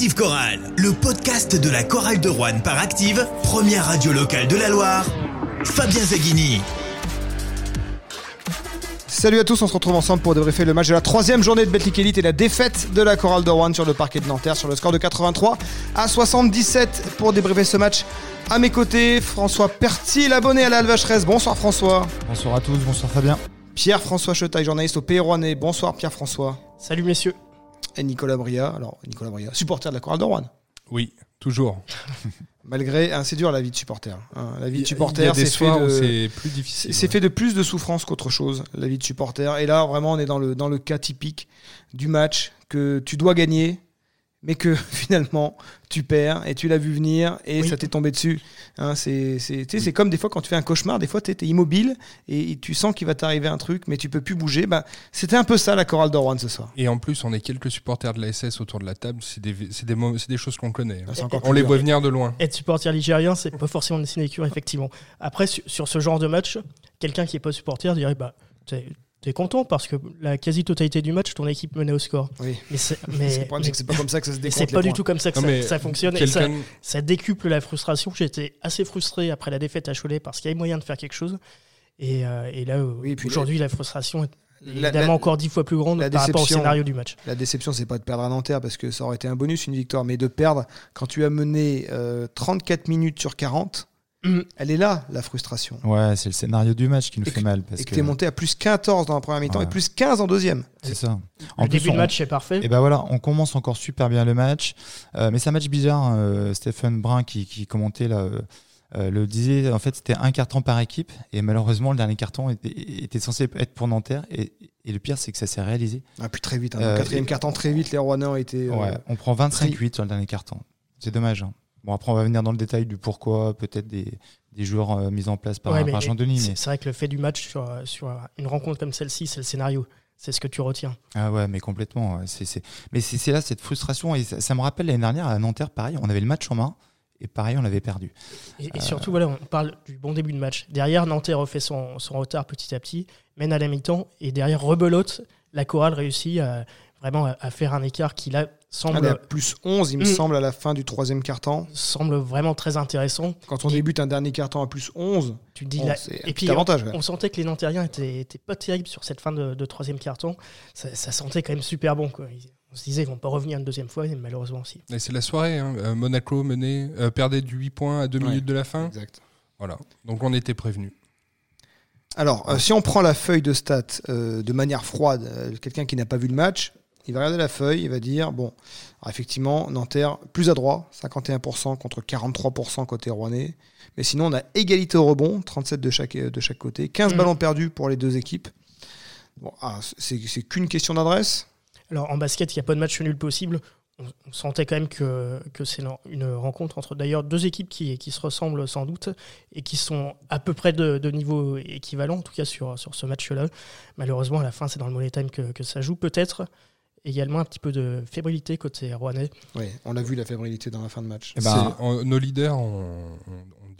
Active Chorale, le podcast de la chorale de Rouen par Active, première radio locale de la Loire. Fabien Zaghini. Salut à tous, on se retrouve ensemble pour débriefer le match de la troisième journée de Betclic Elite et la défaite de la chorale de Rouen sur le parquet de Nanterre sur le score de 83 à 77 pour débriefer ce match. À mes côtés, François Pertil, l'abonné à la Vacheresse. Bonsoir François. Bonsoir à tous, bonsoir Fabien. Pierre-François Chetaille, journaliste au Pays Rouennais. Bonsoir Pierre-François. Salut messieurs. Et Nicolas Bria, alors Nicolas Bria, supporter de la chorale de Rouen. Oui, toujours. Malgré, hein, c'est dur la vie de supporter. hein. La vie de supporter, c'est fait de, c'est plus difficile. c'est ouais. fait de plus de souffrance qu'autre chose, la vie de supporter. Et là, vraiment, on est dans le, dans le cas typique du match que tu dois gagner, mais que finalement, tu perds et tu l'as vu venir et Oui. ça t'est tombé dessus. Hein, c'est, c'est, tu sais, c'est comme des fois quand tu fais un cauchemar, des fois tu es immobile et tu sens qu'il va t'arriver un truc, mais tu peux plus bouger. Bah, c'était un peu ça la chorale d'Orwan ce soir. Et en plus, on est quelques supporters de la SS autour de la table. C'est des, c'est des, des choses qu'on connaît. Ah, c'est encore On les voit venir de loin. Être supporter ligérien, c'est pas forcément une sinécure, effectivement. Après, su- sur ce genre de match, quelqu'un qui est pas supporter dirait bah, t'es content parce que la quasi-totalité du match, ton équipe menait au score. Oui. Mais c'est Mais mais, le problème, c'est que c'est pas comme ça que ça se décompte. c'est pas du tout comme ça que Non, ça, fonctionne. Et ça, ça décuple la frustration. J'étais assez frustré après la défaite à Cholet parce qu'il y avait moyen de faire quelque chose. Et, euh, et là, euh, Oui, et puis aujourd'hui, la frustration est évidemment la- encore dix fois plus grande par rapport au scénario du match. La déception, c'est pas de perdre à Nanterre parce que ça aurait été un bonus, une victoire, mais de perdre quand tu as mené euh, 34 minutes sur 40, Mm. Elle est là, la frustration. Ouais, c'est le scénario du match qui nous Et fait que- mal. Parce et que que tu es monté à plus 14 dans la première mi-temps Ouais. et plus 15 en deuxième. c'est ça. Le début on, de match est parfait. Et ben voilà, on commence encore super bien le match. Euh, mais c'est un match bizarre. euh, Stephen Brun qui, qui commentait là. euh, le disait, en fait, c'était un carton par équipe, et malheureusement, le dernier carton était, était censé être pour Nanterre, et, et le pire, c'est que ça s'est réalisé. Ah, puis très vite, hein, Euh, le quatrième et- carton, très vite, les Rouennais ont été. euh, Ouais, on prend 25-8 sur le dernier carton. C'est dommage. hein. Bon, après, on va venir dans le détail du pourquoi, peut-être des, des joueurs euh, mis en place par, Ouais, mais par Jean-Denis. c'est- Mais... C'est vrai que le fait du match sur, euh, sur une rencontre comme celle-ci, c'est le scénario. C'est ce que tu retiens. Ah ouais, mais complètement. ouais. C'est, c'est... Mais c'est, c'est là cette frustration. Et ça, ça me rappelle l'année dernière à Nanterre, pareil, on avait le match en main et pareil, on l'avait perdu. Et, et Euh. surtout, voilà, on parle du bon début de match. Derrière, Nanterre refait son, son retard petit à petit, mène à la mi-temps, et derrière, rebelote, la chorale réussit à, vraiment à, à faire un écart qui, là, semble, à plus 11, il me Mm. semble, à la fin du troisième carton. semble vraiment très intéressant. Quand on Et- débute un dernier carton à plus 11, Tu dis, c'est un et puis, avantage. on, on sentait que les Nantériens étaient, étaient pas terribles sur cette fin de, de troisième carton. Ça, ça sentait quand même super bon. Quoi. On se disait qu'ils vont pas revenir une deuxième fois, et malheureusement aussi. Et c'est la soirée. hein. Euh, Monaco menait, euh, perdait du 8 points à 2 Ouais. minutes de la fin. Exact. Voilà. Donc on était prévenus. Alors, euh, si on prend la feuille de stats euh, de manière froide, euh, quelqu'un qui n'a pas vu le match, il va regarder la feuille, il va dire bon, alors effectivement, Nanterre plus adroit, 51% contre 43% côté Rouennais. Mais sinon, on a égalité au rebond, 37 de chaque, de chaque côté, 15 Mhm. ballons perdus pour les deux équipes. Bon, ah, c'est c'est qu'une question d'adresse. Alors en basket, il n'y a pas de match nul possible. On, on sentait quand même que, que c'est une- une rencontre entre d'ailleurs deux équipes qui, qui se ressemblent sans doute et qui sont à peu près de, de niveau équivalent, en tout cas sur, sur ce match-là. Malheureusement, à la fin, c'est dans le money time que, que ça joue. Peut-être également un petit peu de fébrilité côté Rouennais. Oui, on l'a vu la fébrilité dans la fin de match. Eh ben, on- nos leaders ont,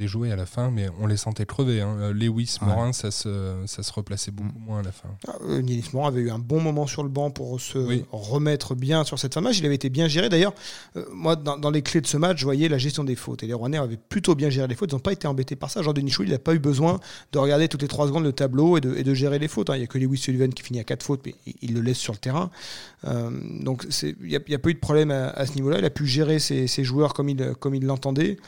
ont déjoué à la fin, mais on les sentait crever. hein. Euh, Lewis, Ouais. Morin, ça se, ça se replaçait beaucoup Mm. moins à la fin. Ah, euh, Niels Morin avait eu un bon moment sur le banc pour se Oui. remettre bien sur cette fin de match. Il avait été bien géré. D'ailleurs, euh, moi, dans, dans les clés de ce match, je voyais la gestion des fautes. Et les Rouennais avaient plutôt bien géré les fautes. Ils n'ont pas été embêtés par ça. Jean-Denis Chouil, il n'a pas eu besoin de regarder toutes les trois secondes le tableau et de, et de gérer les fautes. hein. Il n'y a que Lewis Sullivan qui finit à quatre fautes, mais il, il le laisse sur le terrain. Euh, donc, il n'y a, il y a pas eu de problème à, à ce niveau-là. Il a pu gérer ses, ses joueurs comme il, comme il l'entendait.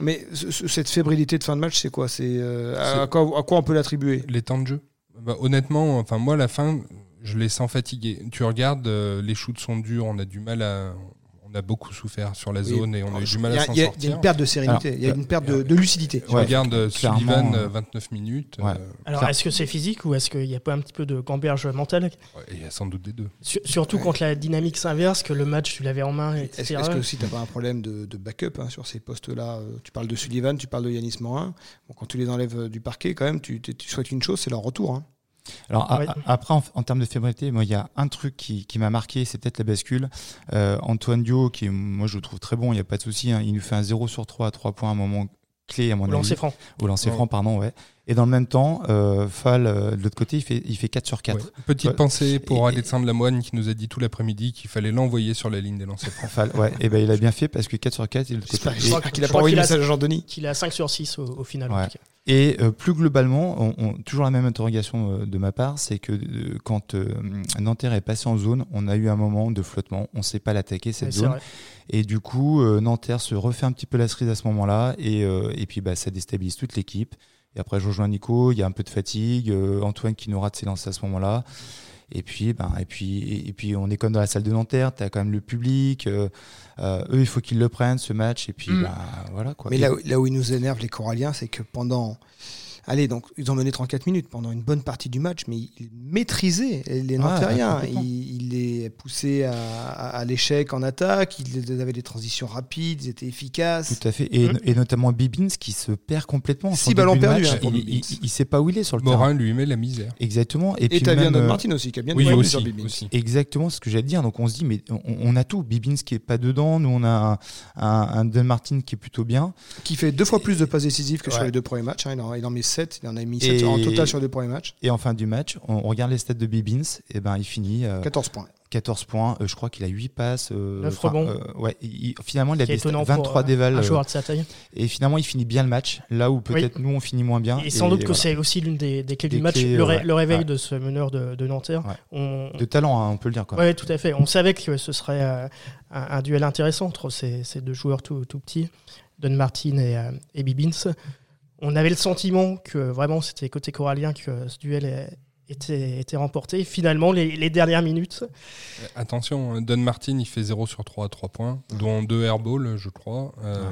Mais ce- ce- cette fébrilité de fin de match, c'est quoi? C'est euh, à, quoi, à quoi on peut l'attribuer? Les temps de jeu Bah, Honnêtement, enfin moi, la fin, je les sens fatigués. Tu regardes, euh, les shoots sont durs, on a du mal à. On a beaucoup souffert sur la Oui. zone et on a eu du mal Il y à a- s'en il y a- sortir. Il y a une perte de sérénité, il y a une perte de, de lucidité. Ouais, regardes euh, Sullivan, euh, euh, 29 minutes. ouais. euh, Alors est-ce que c'est physique ou est-ce qu'il n'y a pas un petit peu de gamberge mentale ouais, il y a sans doute des deux. Sur- Surtout Ouais. quand la dynamique s'inverse, que le match tu l'avais en main, Est-ce etc. est-ce que aussi tu n'as pas un problème de, de backup hein, sur ces postes-là euh, Tu parles de Sullivan, tu parles de Yanis Morin. Bon, quand tu les enlèves euh, du parquet, quand même, tu souhaites une chose, c'est leur retour. hein. Alors Ouais. a- après, en, en termes de fébrilité, moi, il y a un truc qui, qui m'a marqué, c'est peut-être la bascule. Euh, Antoine Dio, qui moi je le trouve très bon, il n'y a pas de souci. hein, il nous fait un 0 sur 3 à 3 points à un moment clé à mon Au avis. lancer franc. Au lancer Ouais. franc, pardon, ouais. Et dans le même temps, euh, Fall, euh, de l'autre côté, il fait, il fait 4 sur 4. Ouais. Petite Ouais. pensée pour Et- Alexandre Lamoine qui nous a dit tout l'après-midi qu'il fallait l'envoyer sur la ligne des lancers francs. Fall, ouais. Et ben, il a bien fait parce que 4 sur 4, il je pas crois envoyé qu'il le a- message à Jean-Denis. Qu'il a 5 sur 6 au, au final. en tout cas. Et euh, plus globalement, on, on- toujours la même interrogation euh, de ma part, c'est que euh, quand euh, Nanterre est passé en zone, on a eu un moment de flottement. On ne sait pas l'attaquer cette Ouais, zone. Et du coup, euh, Nanterre se refait un petit peu la cerise à ce moment-là. Et, euh, et puis, bah, ça déstabilise toute l'équipe. Et après, je rejoins Nico. Il y a un peu de fatigue. euh, Antoine qui nous rate ses lancers à ce moment-là. Et puis, ben, et puis, et puis, on est comme dans la salle de Nanterre. Tu as quand même le public. euh, euh, eux, il faut qu'ils le prennent ce match. Et puis, Mm. bah, voilà quoi. Mais là, où- là où ils nous énervent, les Coralliens, c'est que pendant. Allez, donc ils ont mené 34 minutes pendant une bonne partie du match, mais ils maîtrisaient les Nantériens. complètement. ils, ils les poussaient à, à- à l'échec en attaque, ils avaient des transitions rapides, ils étaient efficaces. Tout à fait. Et, Mhm. et notamment Bibins qui se perd complètement. en Six ballons perdus, match. hein, il, il, il sait pas où il est sur le terrain. Morin lui met la misère. Exactement. Et, Et puis même, Don euh, Martin aussi, qui a bien Oui, aussi. sur Bibins. aussi. Exactement ce que j'allais dire. Donc on se dit, mais on, on a tout. Bibins qui est pas dedans. Nous, on a un, un, un Don Martin qui est plutôt bien. Qui fait deux fois plus de passes décisives que sur les deux premiers matchs. hein. Il, en, il en met 7, il en a mis 7 Et- en total sur les premiers matchs. Et en fin du match, on, on regarde les stats de Bibins. Et ben, il finit euh, 14 points. 14 points. Euh, je crois qu'il a 8 passes. Euh, Neuf enfin, rebonds. euh, ouais. il- finalement, il a des stats- étonnant 23 pour euh, dévals. un joueur de sa taille. et finalement, il finit bien le match. Là où peut-être nous, on finit moins bien. Et sans doute que voilà. c'est aussi l'une des, des clés Des du match, clés, le, ré- ouais. le réveil Ouais. de ce meneur de, de Nanterre. Ouais. On, de talent, hein, on peut le dire. Ouais, tout à fait. On savait que ce serait euh, un, un duel intéressant entre ces, ces deux joueurs tout, tout petits, Don Martin et, euh, et Bibins. On avait le sentiment que vraiment c'était côté corallien que ce duel était, était remporté. Finalement, les, les dernières minutes, Euh, Attention, Don Martin, il fait 0 sur 3 à 3 points, dont 2 airballs, je crois. Euh,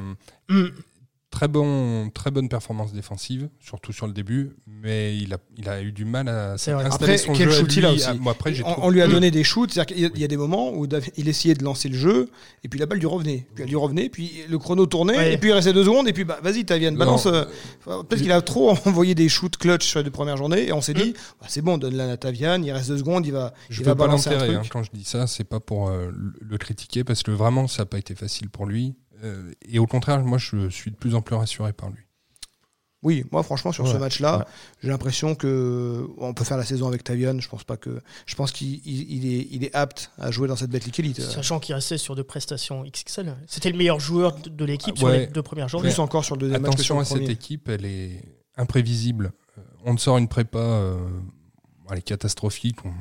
hum, très, bon, très bonne performance défensive, surtout sur le début, mais il a, il a eu du mal à installer son quel jeu shoot il a lui. aussi. Ah, moi, après, On, on lui a donné des shoots, c'est-à-dire qu'il y a- il y a des moments où il essayait de lancer le jeu, et puis la balle lui revenait. Puis elle lui revenait, puis le chrono tournait, Ouais. et puis il restait deux secondes, et puis bah, vas-y, Tavian, balance. Euh, Peut-être qu'il a trop envoyé des shoots clutch sur les deux premières journées, et on s'est dit, bah, c'est bon, donne-la à Tavian, il reste deux secondes, il va, Je il va balancer un truc. hein, quand je dis ça, c'est pas pour euh, le critiquer parce que vraiment ça n'a pas été facile pour lui. Euh, et au contraire, moi je suis de plus en plus rassuré par lui. Oui, moi franchement sur ce Ouais, match-là, ouais. j'ai l'impression que on peut faire la saison avec Tavian. Je pense pas que, je pense qu'il il- il est, il est apte à jouer dans cette Betclic Elite. sachant qu'il restait sur deux prestations XXL. C'était le meilleur joueur de, de l'équipe Ah, sur ouais. les deux premières journées. Plus encore sur le deuxième match que sur Attention le à cette équipe, elle est imprévisible. Euh, On te sort une prépa, euh, elle est catastrophique, on-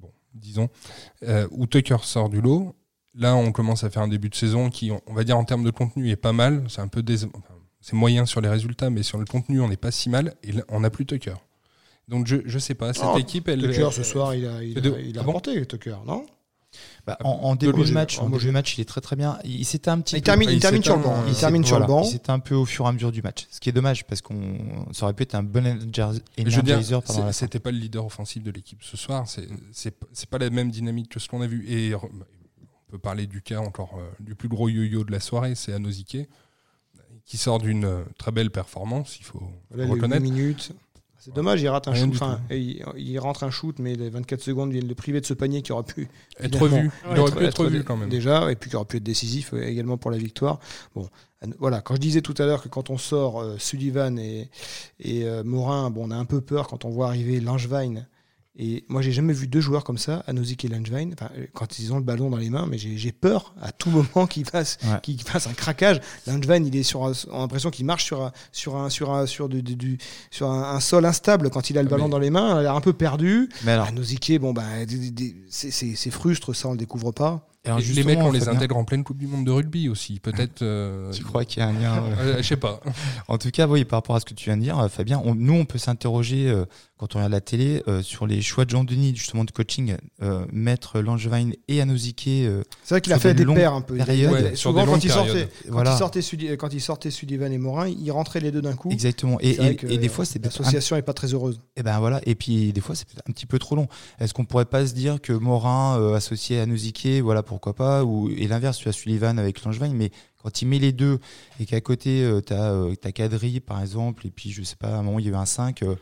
bon, disons, euh, où Tucker sort du lot. Là, on commence à faire un début de saison qui, on va dire en termes de contenu, est pas mal. C'est un peu dés- enfin, c'est moyen sur les résultats, mais sur le contenu, on n'est pas si mal. Et là, on n'a plus Tucker. Donc je, je sais pas, cette Oh, équipe, elle. Tucker ce soir, il a, il a, il a Ah bon Tucker, non? Bah, en, en début de match, En début match, il est très très bien. Il, il s'était un petit Il peu- termine, il il termine sur le banc. Il termine sur le banc. il s'était un peu au fur et à mesure du match. Ce qui est dommage parce qu'on ça aurait pu être un bon energizer c'était pas le leader offensif de l'équipe ce soir. C'est c'est pas la même dynamique que ce qu'on a vu. Et peut parler du cas encore euh, du plus gros yo-yo de la soirée, c'est Anosike, qui sort d'une euh, très belle performance. Il faut, Voilà, reconnaître. 8 minutes. C'est dommage, il rate un Rien shoot. Enfin, il, il rentre un shoot, mais les 24 secondes viennent le priver de ce panier qui aurait pu Être revu. Il aurait pu être être revu quand même. Déjà, et puis qui aurait pu être décisif euh, également pour la victoire. Bon, voilà. Quand je disais tout à l'heure que quand on sort euh, Sullivan et, et euh, Morin, bon, on a un peu peur quand on voit arriver Langevin. Et moi, j'ai jamais vu deux joueurs comme ça, Anozik et Langevin, quand ils ont le ballon dans les mains, mais j'ai peur à tout moment qu'ils fassent, Ouais. qu'ils fassent un craquage. Langevin, il est sur, un- on a l'impression qu'il marche sur un, sur un, sur un, sur du, sur un, un sol instable quand il a le ballon mais- dans les mains. Il a l'air un peu perdu. Mais alors, Anozik, bon, bah, c'est frustre, ça, on le découvre pas. Alors Et les mecs, on les intègre en pleine Coupe du Monde de rugby aussi. Peut-être. euh, Tu crois qu'il y a un lien euh, euh, Je sais pas. En tout cas, oui, par rapport à ce que tu viens de dire, euh, Fabien, on- nous, on peut s'interroger euh, quand on regarde la télé euh, sur les choix de Jean Denis, justement de coaching, euh, mettre Langevin et Anozique. euh, C'est vrai qu'il a fait des paires un peu. Périodes. Ouais, sur souvent, des quand il, sortait, périodes. quand, Voilà. il sortait Sudi- quand il sortait Sullivan et Morin, il rentrait les deux d'un coup. Exactement. Et, et- des fois, c'est L'association n'est pas très heureuse. Et ben voilà. Et puis des fois, c'est peut-être un petit peu trop long. Est-ce qu'on pourrait pas se dire que Morin euh, associé à Noziquet, voilà pourquoi pas, ou et l'inverse, tu as Sullivan avec Langevin, mais quand il met les deux et qu'à côté euh, t'as Kadri par exemple, et puis je sais pas, à un moment il y avait un 5 euh, Le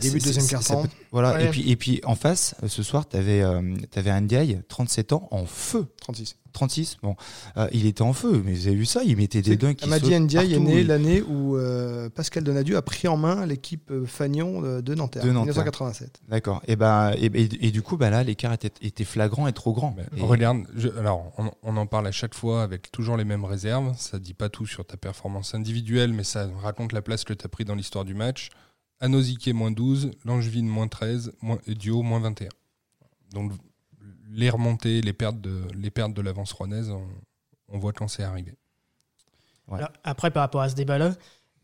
début de deuxième quart-temps. Voilà. Ouais. Et puis et puis en face, euh, ce soir, tu avais avais un Ndiaye, 37 ans, en feu. 36. 36. Bon, Euh, il était en feu, mais vous avez vu ça Il mettait des dunks. qui Amadi Ndiaye est né l'année où euh, Pascal Donadieu a pris en main l'équipe euh, Fagnon de, de Nanterre, De Nanterre. 1987. D'accord. Et ben et, et- et du coup, bah là, l'écart était, était flagrant et trop grand. Et- Regarde, je- alors on, on en parle à chaque fois avec toujours les mêmes réserves. Ça dit pas tout sur ta performance individuelle, mais ça raconte la place que tu as pris dans l'histoire du match. Anosike moins 12, Langevin moins 13, moins, et Duo moins 21. Donc les remontées, les pertes de, les pertes de l'avance rouennaise, on, on voit quand c'est arrivé. Ouais. Alors, après, par rapport à ce débat-là,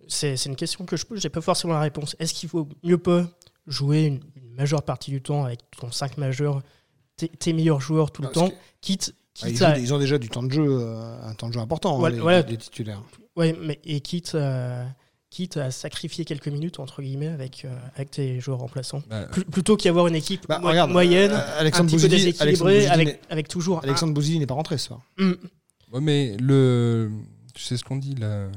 c'est c'est une question que je pose, j'ai pas forcément la réponse. Est-ce qu'il vaut mieux pas jouer une, une majeure partie du temps avec ton 5 majeur, tes, meilleurs joueurs tout le Parce temps, que- quitte, Ah, ils, quitte jouent à, des- ils ont déjà du temps de jeu, euh, un temps de jeu important, hein, Voilà, les, voilà. les titulaires. ouais, mais, et quitte, à, quitte à sacrifier quelques minutes, entre guillemets, avec, euh, avec tes joueurs remplaçants. Bah, Pl- plutôt qu'y avoir une équipe Bah, mo- regarde, moyenne, euh, un petit peu déséquilibrée, avec, avec toujours un- Alexandre Bouzidi n'est pas rentré ce soir. Ouais, mais le, tu sais ce qu'on dit, la,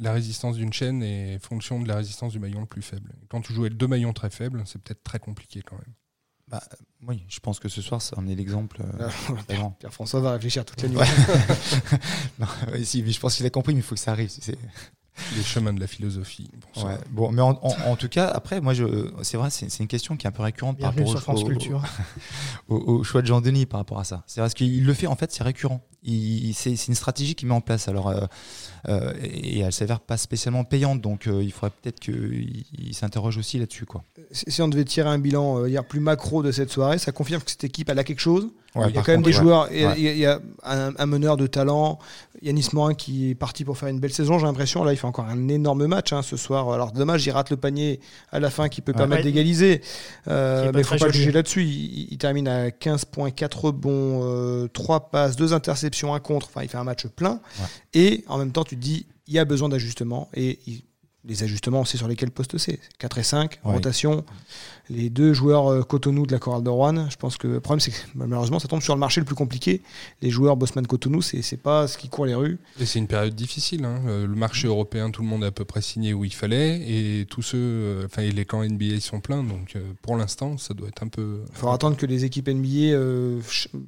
la résistance d'une chaîne est fonction de la résistance du maillon le plus faible. Quand tu joues avec deux maillons très faibles, c'est peut-être très compliqué quand même. Oui, je pense que ce soir, ça en est l'exemple. euh, vraiment. Pierre-François va réfléchir toute la nuit. Ouais. non, ouais, si, mais je pense qu'il a compris, mais il faut que ça arrive. Les chemins de la philosophie. Bon, ça, Ouais. Bon, mais en, en- en tout cas, après, moi, je, c'est vrai, c'est, c'est une question qui est un peu récurrente par rapport sur au, France au- Culture. au- au choix de Jean-Denis par rapport à ça. C'est parce qu'il le fait, en fait, c'est récurrent. C'est, c'est une stratégie qu'il met en place. Alors, euh, euh, et elle s'avère pas spécialement payante, donc euh, il faudrait peut-être qu'il il s'interroge aussi là-dessus, quoi. Si on devait tirer un bilan euh, hier plus macro de cette soirée, ça confirme que cette équipe elle a quelque chose. Il y a quand même contre, des joueurs, il y a- Ouais. il y a, il y a un, un meneur de talent, Yanis Morin qui est parti pour faire une belle saison, j'ai l'impression. Là, il fait encore un énorme match hein, ce soir. Alors dommage, il rate le panier à la fin qui peut Ouais. permettre Ouais. d'égaliser. Euh, mais il faut très pas le juger là-dessus. Il, il termine à 15 points, 4 rebonds, euh, 3 passes, 2 interceptions, 1 contre. Enfin, il fait un match plein. Ouais. Et en même temps, tu te dis, il y a besoin d'ajustements. Et il- les ajustements, on sait sur lesquels poste c'est. 4 et 5, Ouais. rotation. Les deux joueurs euh, Cotonou de la Chorale de Rouen, je pense que le problème, c'est que malheureusement, ça tombe sur le marché le plus compliqué. Les joueurs Bosman Cotonou, c'est c'est pas ce qui court les rues. Et c'est une période difficile. hein. Euh, Le marché européen, tout le monde a à peu près signé où il fallait. Et tous ceux, euh, enfin, les camps NBA ils sont pleins. Donc euh, pour l'instant, ça doit être un peu. Il faudra attendre que les équipes NBA euh,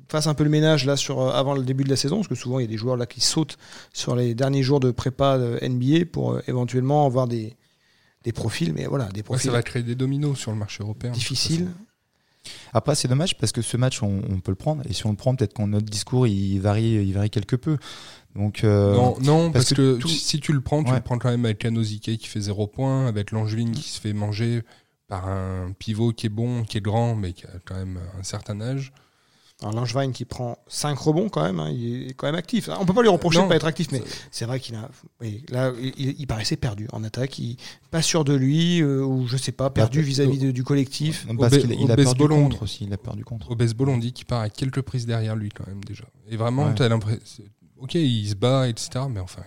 fassent un peu le ménage là sur, euh, avant le début de la saison, parce que souvent il y a des joueurs là qui sautent sur les derniers jours de prépa de NBA pour euh, éventuellement avoir des, des profils, mais voilà, des Ouais, profils ça va créer des dominos sur le marché européen. façon. Après, c'est dommage parce que ce match, on, on peut le prendre. Et si on le prend, peut-être qu'on notre discours, il varie, il varie quelque peu. Donc, euh, Non, non parce, parce que, que tout- si tu le prends, tu Ouais. le prends quand même avec Kanosike qui fait 0 points, avec Langevin qui se fait manger par un pivot qui est bon, qui est grand, mais qui a quand même un certain âge. Alors Langevin qui prend 5 rebonds quand même, hein, il est quand même actif. On peut pas lui reprocher Non. de pas être actif, mais c'est vrai qu'il a, oui, là, il, il paraissait perdu en attaque, il, pas sûr de lui, euh, ou je sais pas, perdu Perdu. vis-à-vis du collectif. parce qu'il il a perdu contre aussi. Il a perdu contre. Au baseball, on dit qu'il part à quelques prises derrière lui quand même déjà. Et vraiment, Ouais. tu as l'impression. Ok, il se bat, etc. Mais enfin.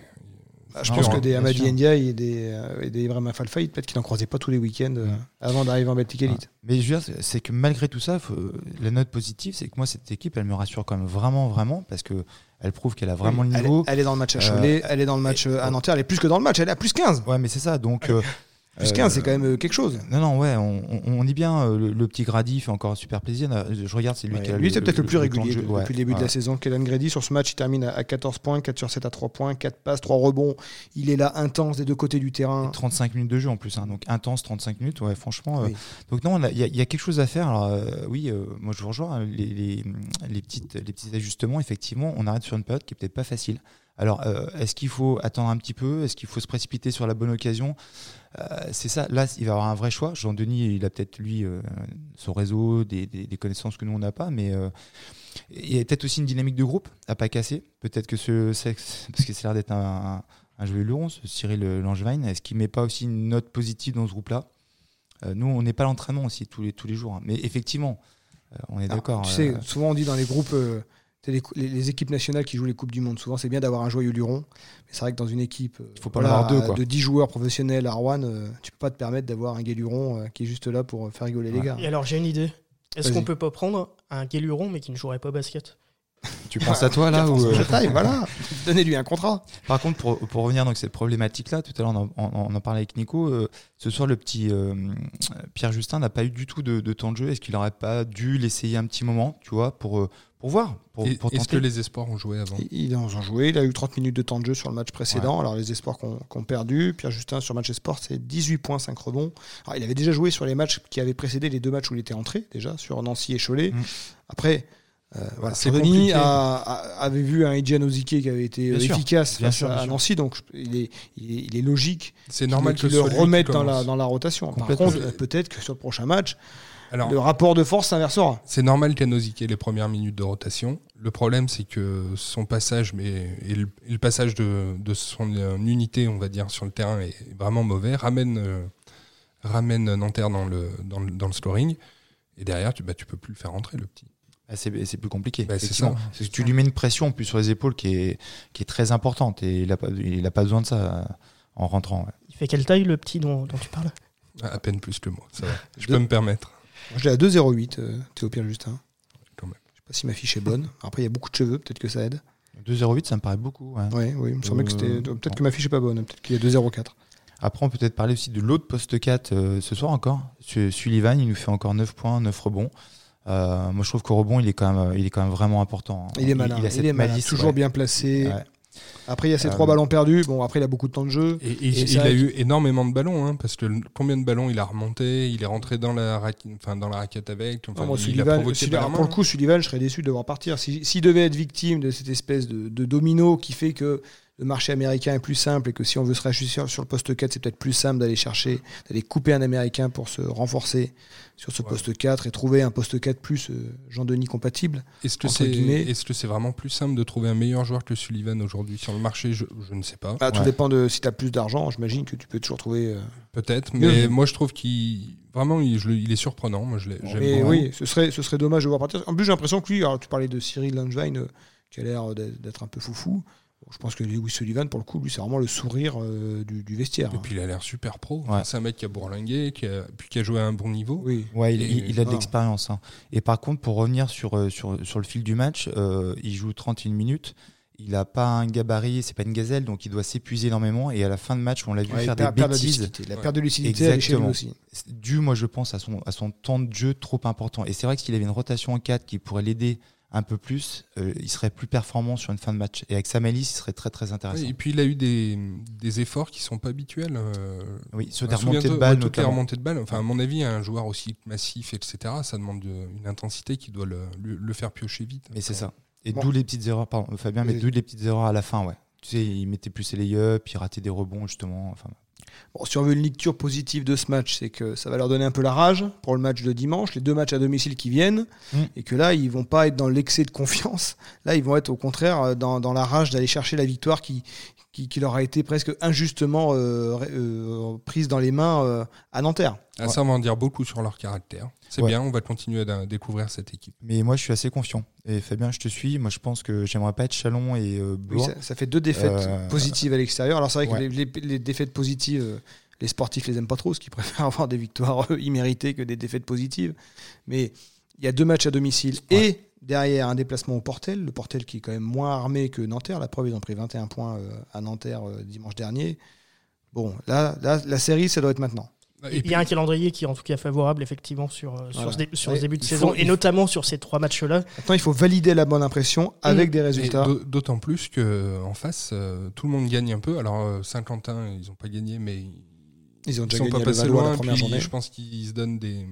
Bah, je pense que des Amadi. Ndiaye et des, euh, et des Ibrahim Falfaï, peut-être qu'il n'en croisait pas tous les week-ends euh, avant d'arriver en Baltic Elite. Mais je veux dire, c'est- que malgré tout ça, faut- la note positive, c'est que moi, cette équipe, elle me rassure quand même vraiment, vraiment, parce que elle prouve qu'elle a vraiment le niveau. elle est dans le match à Euh, Cholet, elle est dans le match à Nanterre, elle est plus que dans le match, elle est à plus 15. Ouais, mais c'est ça. Donc, euh, Plus euh, 15, c'est quand même euh, quelque chose. Non, non, ouais, on, on, bien, euh, le, le petit Grady fait encore super plaisir. Euh, Je regarde, c'est lui Ouais, qui a lui, c'est peut-être le, plus de régulier depuis le début de la saison. Kellen Grady, sur ce match, il termine à, à 14 points, 4 sur 7 à 3 points, 4 passes, 3 rebonds. Il est là intense des deux côtés du terrain. 35 minutes de jeu en plus, hein, donc intense 35 minutes, ouais, franchement. euh, donc non, il y, a- il y a quelque chose à faire. Alors euh, oui, euh, moi je vous rejoins, hein, les, les, les petites, les petits ajustements, effectivement, on arrête sur une période qui est peut-être pas facile. Alors, euh, est-ce qu'il faut attendre un petit peu? Est-ce qu'il faut se précipiter sur la bonne occasion? Euh, C'est ça. Là, il va y avoir un vrai choix. Jean-Denis, il a peut-être lui euh, son réseau, des, des- des connaissances que nous on n'a pas, mais il y a peut-être aussi une dynamique de groupe à pas casser. Peut-être que ce, c'est- parce que c'est l'air d'être un, un, un joueur luron, ce Cyril Langevin. Est-ce qu'il met pas aussi une note positive dans ce groupe-là? Nous, on n'est pas à l'entraînement aussi tous les tous les jours, hein. mais effectivement, on est d'accord. Tu sais, souvent on dit dans les groupes, les, cou- les- les équipes nationales qui jouent les Coupes du Monde, souvent c'est bien d'avoir un joyeux luron. Mais c'est vrai que dans une équipe euh, Il faut pas en avoir deux, quoi. de 10 joueurs professionnels à Rouen, euh, tu peux pas te permettre d'avoir un gay luron euh, qui est juste là pour faire rigoler les gars. Et alors, j'ai une idée. Est-ce qu'on peut pas prendre un Guéluron, mais qui ne jouerait pas au basket? Tu penses à toi là ou euh, Je taille, voilà. Donnez-lui un contrat. Par contre, pour, pour revenir donc cette problématique-là, tout à l'heure on, en- on- on en parlait avec Nico. euh, ce soir, le petit euh, Pierre Justin n'a pas eu du tout de, de temps de jeu. Est-ce qu'il n'aurait pas dû l'essayer un petit moment, tu vois, pour euh, pour voir, pour, Et- pour Est-ce que les espoirs ont joué avant? Ils en ont joué. Il a eu 30 minutes de temps de jeu sur le match précédent. Alors, les espoirs qu'on qu'on perdu. Pierre Justin sur match sport, c'est 18 points, 5 rebonds. Alors, il avait déjà joué sur les matchs qui avaient précédé les deux matchs où il était entré, déjà, sur Nancy et Cholet. Mm. Après, euh, voilà, a- a- avait vu un Ozike qui avait été Bien euh, efficace Bien face sûr, à. Nancy, donc il est, il est, il est logique C'est normal qu'il le remette dans la, commence. dans la rotation. Par contre, peut-être que sur le prochain match, Alors, le rapport de force s'inversera. C'est normal qu'Anosike ait les premières minutes de rotation. Le problème, c'est que son passage, mais et le, et le passage de, de son euh, unité, on va dire, sur le terrain est vraiment mauvais. Ramène, euh, ramène Nanterre dans le, dans le, dans le scoring. Et derrière, tu, bah, tu peux plus le faire rentrer, le petit. Ah, c'est plus compliqué. Bah, c'est effectivement. ça. Parce que tu lui mets une pression en plus sur les épaules qui est qui est très importante et il a pas il a pas besoin de ça euh, en rentrant. ouais. Il fait quelle taille le petit dont, dont tu parles? À à peine plus que moi, ça va. Je peux me permettre. Moi, je l'ai à 2,08, euh, Théo Pierre Justin. Quand même. Je sais pas si ma fiche est bonne. Après, il y a beaucoup de cheveux, peut-être que ça aide. 2,08 ça me paraît beaucoup. ouais. Oui, oui, il me semblait que c'était. Euh, Peut-être que ma fiche est pas bonne. Peut-être qu'il y a 2,04. Après, on peut peut-être parler aussi de l'autre poste 4 euh, ce soir encore. Su- Sullivan, il nous fait encore 9 points, 9 rebonds. Euh, moi, je trouve qu'au rebond, il est quand même, il est quand même vraiment important. hein. Il est malin. Il, Il, a cette est malin. malice, Toujours ouais. bien placé. Ouais. Après, il y a ces Euh, trois ballons perdus. Bon, après, il a beaucoup de temps de jeu. Et, et- Et il a eu énormément de ballons, hein, parce que combien de ballons il a remonté, il est rentré dans la, raquette, enfin, dans la raquette avec. Enfin, Non, moi, il a Sullivan, provoqué Sullivan- par la pour le coup, Sullivan, je serais déçu de le voir partir. Si- S'il devait être victime de cette espèce de, de domino qui fait que le marché américain est plus simple et que si on veut se racheter sur, le poste 4, c'est peut-être plus simple d'aller chercher, d'aller couper un américain pour se renforcer sur ce Ouais. poste 4 et trouver un poste 4 plus euh, Jean-Denis compatible. Est-ce que c'est est-ce que c'est vraiment plus simple de trouver un meilleur joueur que Sullivan aujourd'hui sur le marché? Je, je ne sais pas. Bah, tout Ouais. dépend de si tu as plus d'argent. J'imagine que tu peux toujours trouver. euh, Peut-être, Mieux. mais moi je trouve qu'il vraiment il, je le- il est surprenant. Moi je l'ai- j'aime Mais oui, ce serait, ce serait dommage de voir partir. En plus, j'ai l'impression que lui, alors, tu parlais de Cyril Langevin, euh, qui a l'air d'être un peu foufou. Bon, je pense que Lewis Sullivan, pour le coup, lui, c'est vraiment le sourire euh, du, du vestiaire. Et hein. puis il a l'air super pro. Ouais. C'est un mec qui a bourlingué, qui a, puis qui a joué à un bon niveau. Oui. Ouais, il, Et- il- il a de voilà. l'expérience. hein. Et par contre, pour revenir sur, euh, sur, sur le fil du match, euh, il joue 31 minutes. Il n'a pas un gabarit, c'est pas une gazelle, donc il doit s'épuiser énormément. Et à la fin de match, on l'a vu Ouais, faire des bêtises. lucidité. La Ouais. perte de lucidité, Exactement. aussi. Dû, moi, je pense, à son, à son temps de jeu trop important. Et c'est vrai que s'il avait une rotation en 4 qui pourrait l'aider un peu plus, euh, il serait plus performant sur une fin de match. Et avec sa malice, il serait très très intéressant. Et puis il a eu des, des efforts qui sont pas habituels. euh, oui, sur des remontées de ouais, toutes les remontées de balles. Enfin, à mon avis, un joueur aussi massif, etc., ça demande de- une intensité qui doit le, le- le faire piocher vite. Mais c'est ça. Et Bon. d'où les petites erreurs, pardon, Fabien, mais d'où les petites erreurs à la fin, ouais. Tu sais, il mettait plus ses lay-ups, il ratait des rebonds, justement. Enfin, Bon, si on veut une lecture positive de ce match, c'est que ça va leur donner un peu la rage pour le match de dimanche, les deux matchs à domicile qui viennent, Mm. et que là, ils vont pas être dans l'excès de confiance. Là, ils vont être au contraire euh, dans, dans la rage d'aller chercher la victoire qui, qui, qui leur a été presque injustement euh, euh, prise dans les mains euh, à Nanterre. Ah, Ça va en dire beaucoup sur leur caractère. C'est Ouais. bien, on va continuer à découvrir cette équipe. Mais moi, je suis assez confiant. Et Fabien, je te suis. Moi, je pense que j'aimerais pas être Chalon et euh, Oui, Blois. ça, ça fait deux défaites Euh, positives à l'extérieur. Alors c'est vrai que les, les- les défaites positives, les sportifs les aiment pas trop, parce qu'ils préfèrent avoir des victoires euh, imméritées que des défaites positives. Mais il y a deux matchs à domicile et derrière un déplacement au Portel, le Portel qui est quand même moins armé que Nanterre. La preuve, ils ont pris 21 points euh, à Nanterre euh, dimanche dernier. Bon, là, là, la série, ça doit être maintenant. Et Il y a un calendrier qui est en tout cas favorable effectivement sur, euh, sur, Voilà. ce, dé- sur Ouais, ce début de saison faut- et notamment sur ces trois matchs-là. Maintenant, il faut valider la bonne impression avec des Et résultats. d'au- D'autant plus que en face, euh, tout le monde gagne un peu. Alors euh, Saint-Quentin, ils n'ont pas gagné, mais Ils ont ils déjà sont gagné pas Levallois loin. la première puis journée. je pense qu'ils se donnent des,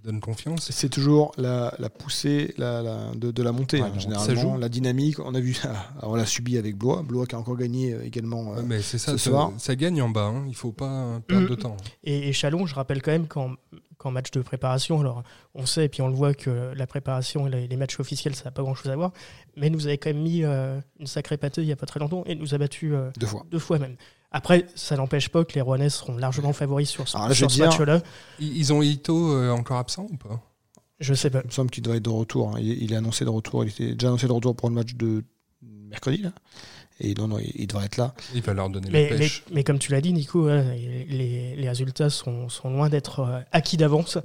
se donnent confiance. C'est toujours la, la poussée la, la- de, de la montée, Ouais, hein, ça généralement. joue. La dynamique, on a vu ça, on l'a subi avec Blois. Blois qui a encore gagné euh, également. euh, Ouais, mais c'est ça, ce ça, soir. ça gagne en bas. hein. Il faut pas perdre Mm. de temps. Et, et Chalon, je rappelle quand même qu'en qu'en match de préparation, alors on sait et puis on le voit que la préparation et les, les matchs officiels, ça n'a pas grand-chose à voir, mais nous avez quand même mis euh, une sacrée pâteux il n'y a pas très longtemps et nous a battu euh, deux fois. deux fois même. Après, ça n'empêche pas que les Rouennais seront largement favoris sur ce, là, sur match-là. Ils, ils ont Ito euh, encore absent ou pas? Je sais pas. Il me semble qu'il doit être de retour. hein. Il, il est annoncé de retour. Il était déjà annoncé de retour pour le match de mercredi. Là. Et non, non, il, il devrait être là. Il va leur donner Mais, la mais, pêche. mais comme tu l'as dit, Nico, hein, les, les résultats sont, sont loin d'être euh, acquis d'avance.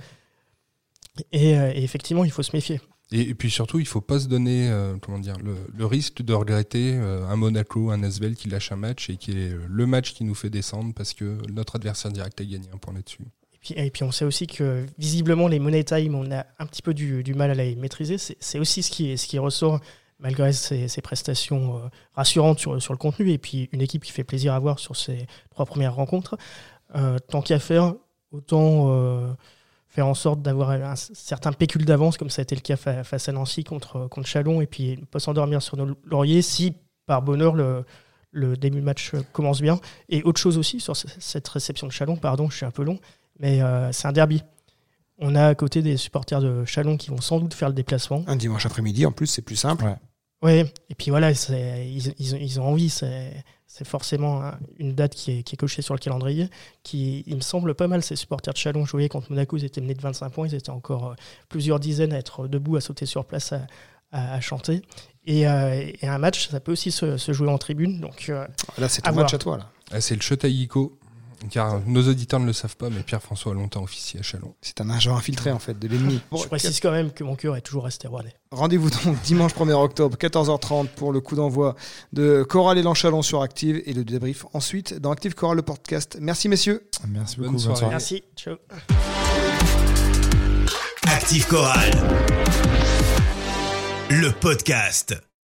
Et, euh, et effectivement, il faut se méfier. Et, et puis surtout, il faut pas se donner euh, comment dire, le, le risque de regretter euh, un Monaco, un Asvel qui lâche un match et qui est le match qui nous fait descendre parce que notre adversaire direct a gagné un point là-dessus. Et puis, et puis on sait aussi que visiblement les money time, on a un petit peu du, du mal à les maîtriser. C'est c'est aussi ce qui, ce qui ressort malgré ses, prestations euh, rassurantes sur, le contenu et puis une équipe qui fait plaisir à voir sur ces trois premières rencontres. Euh, tant qu'à faire, autant euh, faire en sorte d'avoir un certain pécule d'avance, comme ça a été le cas fa- face à Nancy contre, contre Chalon, et puis ne pas s'endormir sur nos lauriers si, par bonheur, le, début match commence bien. Et autre chose aussi sur ce- cette réception de Chalon, pardon, je suis un peu long, mais c'est un derby. On a à côté des supporters de Chalon qui vont sans doute faire le déplacement. Un dimanche après-midi, en plus, c'est plus simple. Ouais. Ouais, et puis voilà, c'est- ils, ils ont- ils ont envie, c'est c'est forcément une date qui est, qui est cochée sur le calendrier, qui, il me semble, pas mal ces supporters de Chalon. Je voyais contre Monaco, ils étaient menés de 25 points, ils étaient encore euh, plusieurs dizaines à être debout, à sauter sur place, à, à- à chanter. Et, euh, et un match, ça peut aussi se, se jouer en tribune, donc euh, Là, c'est À ton match voir. à toi. Là. Ah, c'est le Chetaïko, car nos auditeurs ne le savent pas, mais Pierre-François a longtemps officié à Chalon. C'est un agent infiltré, en fait, de l'ennemi. Bon, je précise quand même que mon cœur est toujours resté rouennais. Rendez-vous donc dimanche 1er octobre, 14h30 pour le coup d'envoi de Coral et Lanchalon sur Active et le débrief ensuite dans Active Coral le podcast. Merci messieurs. Merci Bonne beaucoup. soirée. Merci, ciao. Active Chorale. Le podcast.